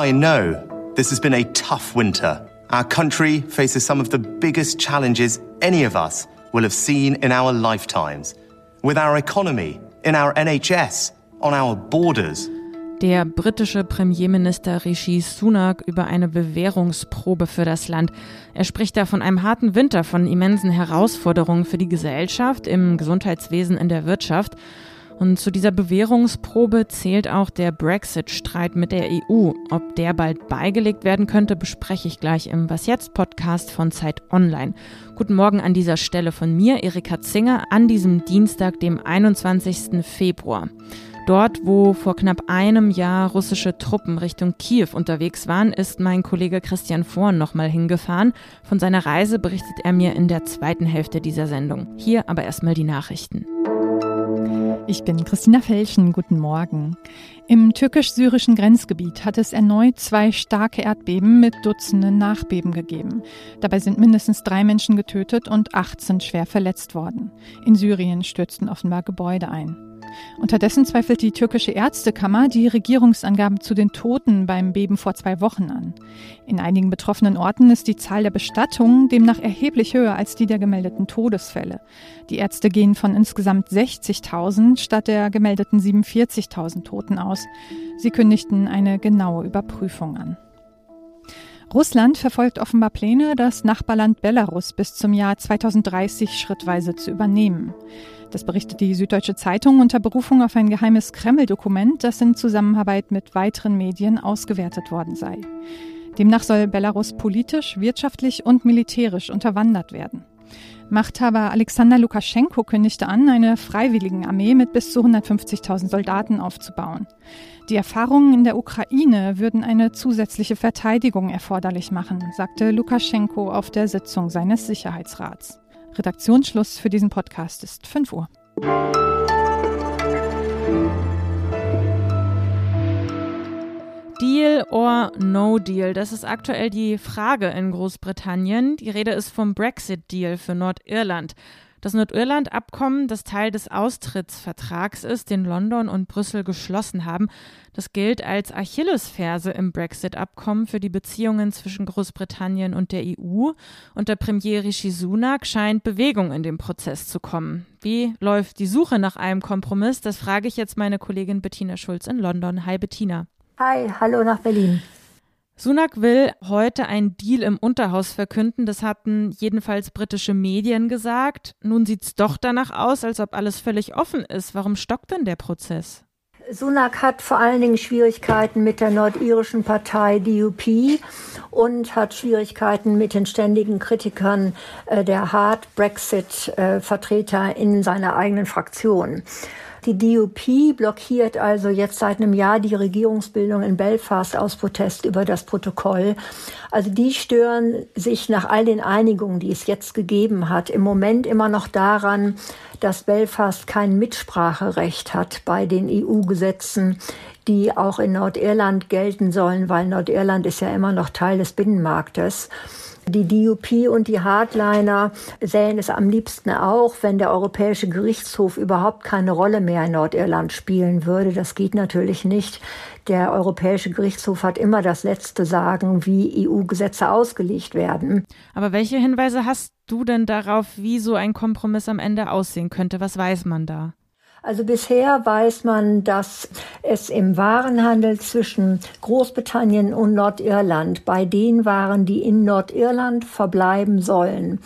I know this has been a tough winter. Our country faces some of the biggest challenges any of us will have seen in our lifetimes. With our economy, in our NHS, on our borders. Der britische Premierminister Rishi Sunak über eine Bewährungsprobe für das Land. Er spricht da von einem harten Winter, von immensen Herausforderungen für die Gesellschaft, im Gesundheitswesen, in der Wirtschaft. Und zu dieser Bewährungsprobe zählt auch der Brexit-Streit mit der EU. Ob der bald beigelegt werden könnte, bespreche ich gleich im Was jetzt Podcast von Zeit Online. Guten Morgen an dieser Stelle von mir, Erika Zinger, an diesem Dienstag, dem 21. Februar. Dort, wo vor knapp einem Jahr russische Truppen Richtung Kiew unterwegs waren, ist mein Kollege Christian Vorn nochmal hingefahren. Von seiner Reise berichtet er mir in der zweiten Hälfte dieser Sendung. Hier aber erstmal die Nachrichten. Ich bin Christina Felschen. Guten Morgen. Im türkisch-syrischen Grenzgebiet hat es erneut zwei starke Erdbeben mit Dutzenden Nachbeben gegeben. Dabei sind mindestens drei Menschen getötet und 18 schwer verletzt worden. In Syrien stürzten offenbar Gebäude ein. Unterdessen zweifelt die türkische Ärztekammer die Regierungsangaben zu den Toten beim Beben vor zwei Wochen an. In einigen betroffenen Orten ist die Zahl der Bestattungen demnach erheblich höher als die der gemeldeten Todesfälle. Die Ärzte gehen von insgesamt 60.000 statt der gemeldeten 47.000 Toten aus. Sie kündigten eine genaue Überprüfung an. Russland verfolgt offenbar Pläne, das Nachbarland Belarus bis zum Jahr 2030 schrittweise zu übernehmen. Das berichtet die Süddeutsche Zeitung unter Berufung auf ein geheimes Kreml-Dokument, das in Zusammenarbeit mit weiteren Medien ausgewertet worden sei. Demnach soll Belarus politisch, wirtschaftlich und militärisch unterwandert werden. Machthaber Alexander Lukaschenko kündigte an, eine Freiwilligenarmee mit bis zu 150.000 Soldaten aufzubauen. Die Erfahrungen in der Ukraine würden eine zusätzliche Verteidigung erforderlich machen, sagte Lukaschenko auf der Sitzung seines Sicherheitsrats. Redaktionsschluss für diesen Podcast ist 5 Uhr. Deal or No Deal? Das ist aktuell die Frage in Großbritannien. Die Rede ist vom Brexit-Deal für Nordirland. Das Nordirland-Abkommen, das Teil des Austrittsvertrags ist, den London und Brüssel geschlossen haben, das gilt als Achillesferse im Brexit-Abkommen für die Beziehungen zwischen Großbritannien und der EU. Unter Premier Rishi Sunak scheint Bewegung in dem Prozess zu kommen. Wie läuft die Suche nach einem Kompromiss? Das frage ich jetzt meine Kollegin Bettina Schulz in London. Hi Bettina. Hi, hallo nach Berlin. Sunak will heute einen Deal im Unterhaus verkünden. Das hatten jedenfalls britische Medien gesagt. Nun sieht es doch danach aus, als ob alles völlig offen ist. Warum stockt denn der Prozess? Sunak hat vor allen Dingen Schwierigkeiten mit der nordirischen Partei DUP und hat Schwierigkeiten mit den ständigen Kritikern äh, der Hard Brexit-Vertreter äh, in seiner eigenen Fraktion. Die DUP blockiert also jetzt seit einem Jahr die Regierungsbildung in Belfast aus Protest über das Protokoll. Also die stören sich nach all den Einigungen, die es jetzt gegeben hat, im Moment immer noch daran, dass Belfast kein Mitspracherecht hat bei den EU-Gesetzen, die auch in Nordirland gelten sollen, weil Nordirland ist ja immer noch Teil des Binnenmarktes. Die DUP und die Hardliner sähen es am liebsten auch, wenn der Europäische Gerichtshof überhaupt keine Rolle mehr in Nordirland spielen würde. Das geht natürlich nicht. Der Europäische Gerichtshof hat immer das letzte Sagen, wie EU-Gesetze ausgelegt werden. Aber welche Hinweise hast du denn darauf, wie so ein Kompromiss am Ende aussehen könnte? Was weiß man da? Also bisher weiß man, dass es im Warenhandel zwischen Großbritannien und Nordirland bei den Waren, die in Nordirland verbleiben sollen,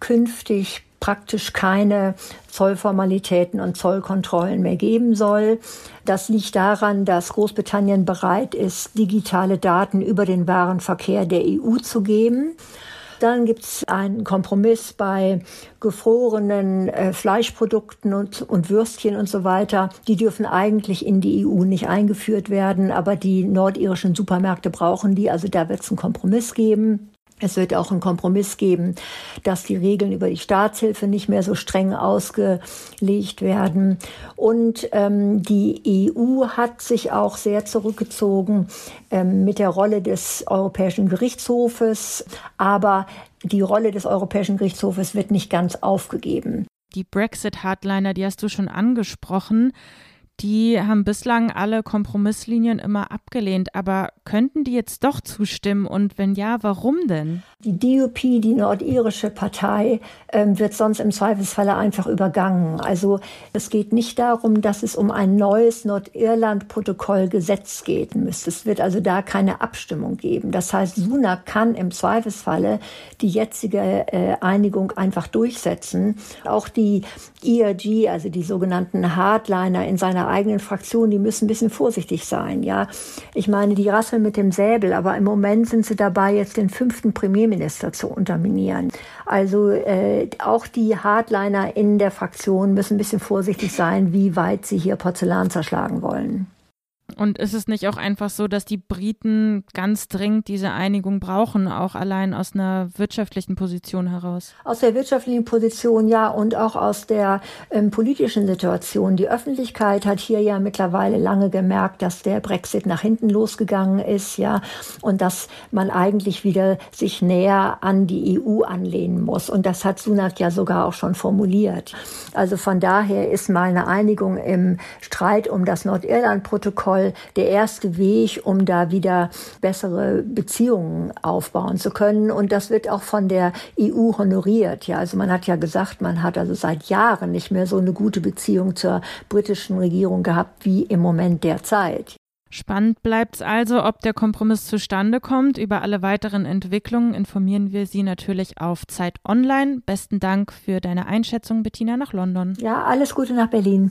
künftig praktisch keine Zollformalitäten und Zollkontrollen mehr geben soll. Das liegt daran, dass Großbritannien bereit ist, digitale Daten über den Warenverkehr der EU zu geben. Dann gibt es einen Kompromiss bei gefrorenen äh, Fleischprodukten und, und Würstchen und so weiter. Die dürfen eigentlich in die EU nicht eingeführt werden, aber die nordirischen Supermärkte brauchen die. Also da wird es einen Kompromiss geben. Es wird auch einen Kompromiss geben, dass die Regeln über die Staatshilfe nicht mehr so streng ausgelegt werden. Und ähm, die EU hat sich auch sehr zurückgezogen ähm, mit der Rolle des Europäischen Gerichtshofes. Aber die Rolle des Europäischen Gerichtshofes wird nicht ganz aufgegeben. Die Brexit-Hardliner, die hast du schon angesprochen die haben bislang alle Kompromisslinien immer abgelehnt. Aber könnten die jetzt doch zustimmen? Und wenn ja, warum denn? Die DUP, die nordirische Partei, ähm, wird sonst im Zweifelsfalle einfach übergangen. Also es geht nicht darum, dass es um ein neues Nordirland-Protokoll-Gesetz geht müsste. Es wird also da keine Abstimmung geben. Das heißt, Sunak kann im Zweifelsfalle die jetzige äh, Einigung einfach durchsetzen. Auch die ERG, also die sogenannten Hardliner in seiner eigenen Fraktion, die müssen ein bisschen vorsichtig sein. Ja, ich meine, die rasseln mit dem Säbel, aber im Moment sind sie dabei, jetzt den fünften Premierminister zu unterminieren. Also äh, auch die Hardliner in der Fraktion müssen ein bisschen vorsichtig sein, wie weit sie hier Porzellan zerschlagen wollen. Und ist es nicht auch einfach so, dass die Briten ganz dringend diese Einigung brauchen, auch allein aus einer wirtschaftlichen Position heraus? Aus der wirtschaftlichen Position ja und auch aus der ähm, politischen Situation. Die Öffentlichkeit hat hier ja mittlerweile lange gemerkt, dass der Brexit nach hinten losgegangen ist, ja, und dass man eigentlich wieder sich näher an die EU anlehnen muss. Und das hat Sunak ja sogar auch schon formuliert. Also von daher ist mal eine Einigung im Streit um das Nordirland-Protokoll Der erste Weg, um da wieder bessere Beziehungen aufbauen zu können. Und das wird auch von der EU honoriert. Ja, also man hat ja gesagt, man hat also seit Jahren nicht mehr so eine gute Beziehung zur britischen Regierung gehabt wie im Moment derzeit. Spannend bleibt es also, ob der Kompromiss zustande kommt. Über alle weiteren Entwicklungen informieren wir Sie natürlich auf Zeit Online. Besten Dank für deine Einschätzung, Bettina, nach London. Ja, alles Gute nach Berlin.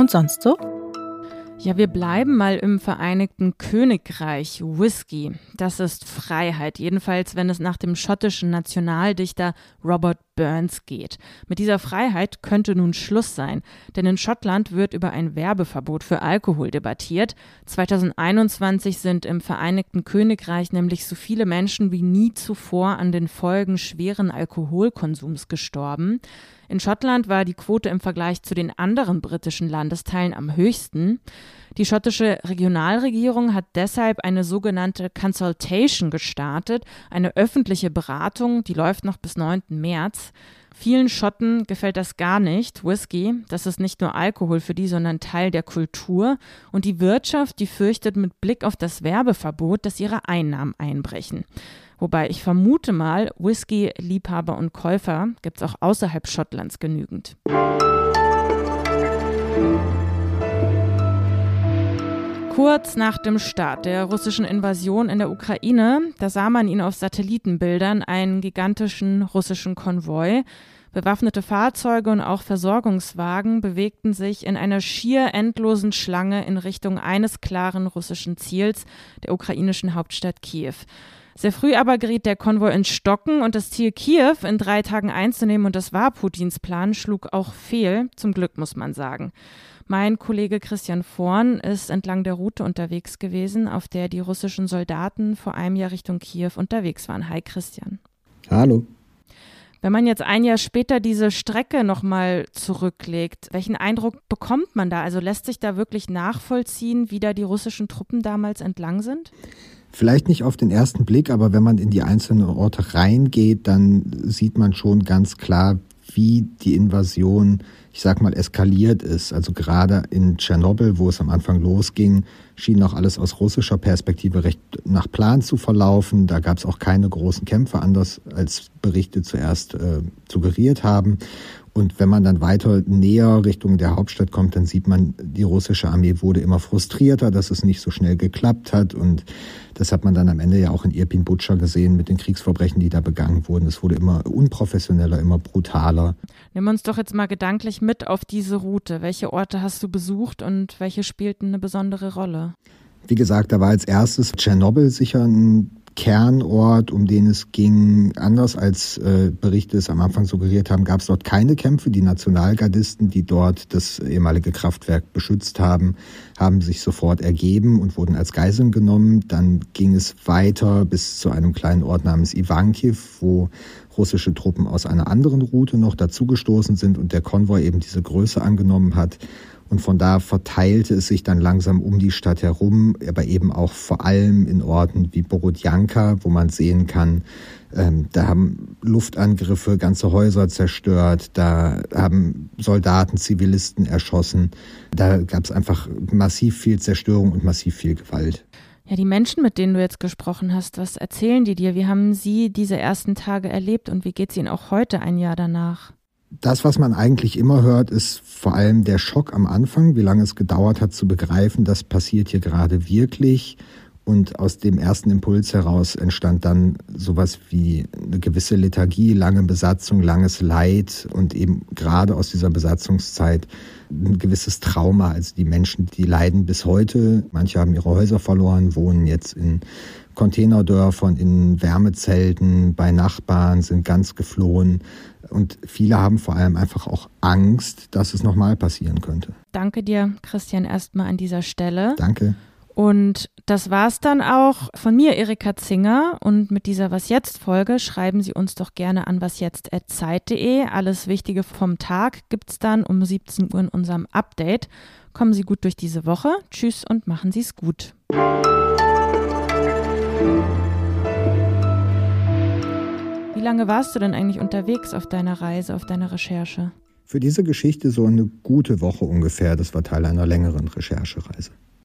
Und sonst so? Ja, wir bleiben mal im Vereinigten Königreich. Whisky, das ist Freiheit, jedenfalls wenn es nach dem schottischen Nationaldichter Robert Burns geht. Mit dieser Freiheit könnte nun Schluss sein, denn in Schottland wird über ein Werbeverbot für Alkohol debattiert. 2021 sind im Vereinigten Königreich nämlich so viele Menschen wie nie zuvor an den Folgen schweren Alkoholkonsums gestorben. In Schottland war die Quote im Vergleich zu den anderen britischen Landesteilen am höchsten. Die schottische Regionalregierung hat deshalb eine sogenannte Consultation gestartet, eine öffentliche Beratung, die läuft noch bis 9. März. Vielen Schotten gefällt das gar nicht. Whisky, das ist nicht nur Alkohol für die, sondern Teil der Kultur. Und die Wirtschaft, die fürchtet mit Blick auf das Werbeverbot, dass ihre Einnahmen einbrechen. Wobei ich vermute mal, Whisky-Liebhaber und Käufer gibt es auch außerhalb Schottlands genügend. Kurz nach dem Start der russischen Invasion in der Ukraine, da sah man ihn auf Satellitenbildern, einen gigantischen russischen Konvoi. Bewaffnete Fahrzeuge und auch Versorgungswagen bewegten sich in einer schier endlosen Schlange in Richtung eines klaren russischen Ziels, der ukrainischen Hauptstadt Kiew. Sehr früh aber geriet der Konvoi ins Stocken und das Ziel Kiew in drei Tagen einzunehmen, und das war Putins Plan, schlug auch fehl, zum Glück muss man sagen. Mein Kollege Christian Vorn ist entlang der Route unterwegs gewesen, auf der die russischen Soldaten vor einem Jahr Richtung Kiew unterwegs waren. Hi Christian. Hallo. Wenn man jetzt ein Jahr später diese Strecke nochmal zurücklegt, welchen Eindruck bekommt man da? Also lässt sich da wirklich nachvollziehen, wie da die russischen Truppen damals entlang sind? Vielleicht nicht auf den ersten Blick, aber wenn man in die einzelnen Orte reingeht, dann sieht man schon ganz klar, wie die Invasion, ich sag mal, eskaliert ist. Also gerade in Tschernobyl, wo es am Anfang losging, schien auch alles aus russischer Perspektive recht nach Plan zu verlaufen. Da gab es auch keine großen Kämpfe, anders als Berichte zuerst äh, suggeriert haben. Und wenn man dann weiter näher Richtung der Hauptstadt kommt, dann sieht man, die russische Armee wurde immer frustrierter, dass es nicht so schnell geklappt hat. Und das hat man dann am Ende ja auch in Irpin Butscha gesehen mit den Kriegsverbrechen, die da begangen wurden. Es wurde immer unprofessioneller, immer brutaler. Nimm uns doch jetzt mal gedanklich mit auf diese Route. Welche Orte hast du besucht und welche spielten eine besondere Rolle? Wie gesagt, da war als erstes Tschernobyl sicher ein Kernort, um den es ging. Anders als äh, Berichte es am Anfang suggeriert haben, gab es dort keine Kämpfe. Die Nationalgardisten, die dort das ehemalige Kraftwerk beschützt haben, haben sich sofort ergeben und wurden als Geiseln genommen. Dann ging es weiter bis zu einem kleinen Ort namens Ivankiv, wo russische Truppen aus einer anderen Route noch dazugestoßen sind und der Konvoi eben diese Größe angenommen hat. Und von da verteilte es sich dann langsam um die Stadt herum, aber eben auch vor allem in Orten wie Borodjanka, wo man sehen kann, ähm, da haben Luftangriffe ganze Häuser zerstört, da haben Soldaten Zivilisten erschossen. Da gab es einfach massiv viel Zerstörung und massiv viel Gewalt. Ja, die Menschen, mit denen du jetzt gesprochen hast, was erzählen die dir? Wie haben sie diese ersten Tage erlebt und wie geht es ihnen auch heute ein Jahr danach? Das, was man eigentlich immer hört, ist vor allem der Schock am Anfang, wie lange es gedauert hat zu begreifen, das passiert hier gerade wirklich und aus dem ersten Impuls heraus entstand dann sowas wie eine gewisse Lethargie, lange Besatzung, langes Leid und eben gerade aus dieser Besatzungszeit ein gewisses Trauma. Also die Menschen, die leiden bis heute. Manche haben ihre Häuser verloren, wohnen jetzt in Containerdörfern, in Wärmezelten, bei Nachbarn, sind ganz geflohen. Und viele haben vor allem einfach auch Angst, dass es nochmal passieren könnte. Danke dir, Christian, erstmal an dieser Stelle. Danke. Und das war's dann auch von mir, Erika Zinger. Und mit dieser Was jetzt Folge schreiben Sie uns doch gerne an wasjetzt.zeit.de. Alles Wichtige vom Tag gibt's dann um 17 Uhr in unserem Update. Kommen Sie gut durch diese Woche. Tschüss und machen Sie es gut. Wie lange warst du denn eigentlich unterwegs auf deiner Reise, auf deiner Recherche? Für diese Geschichte so eine gute Woche ungefähr. Das war Teil einer längeren Recherchereise.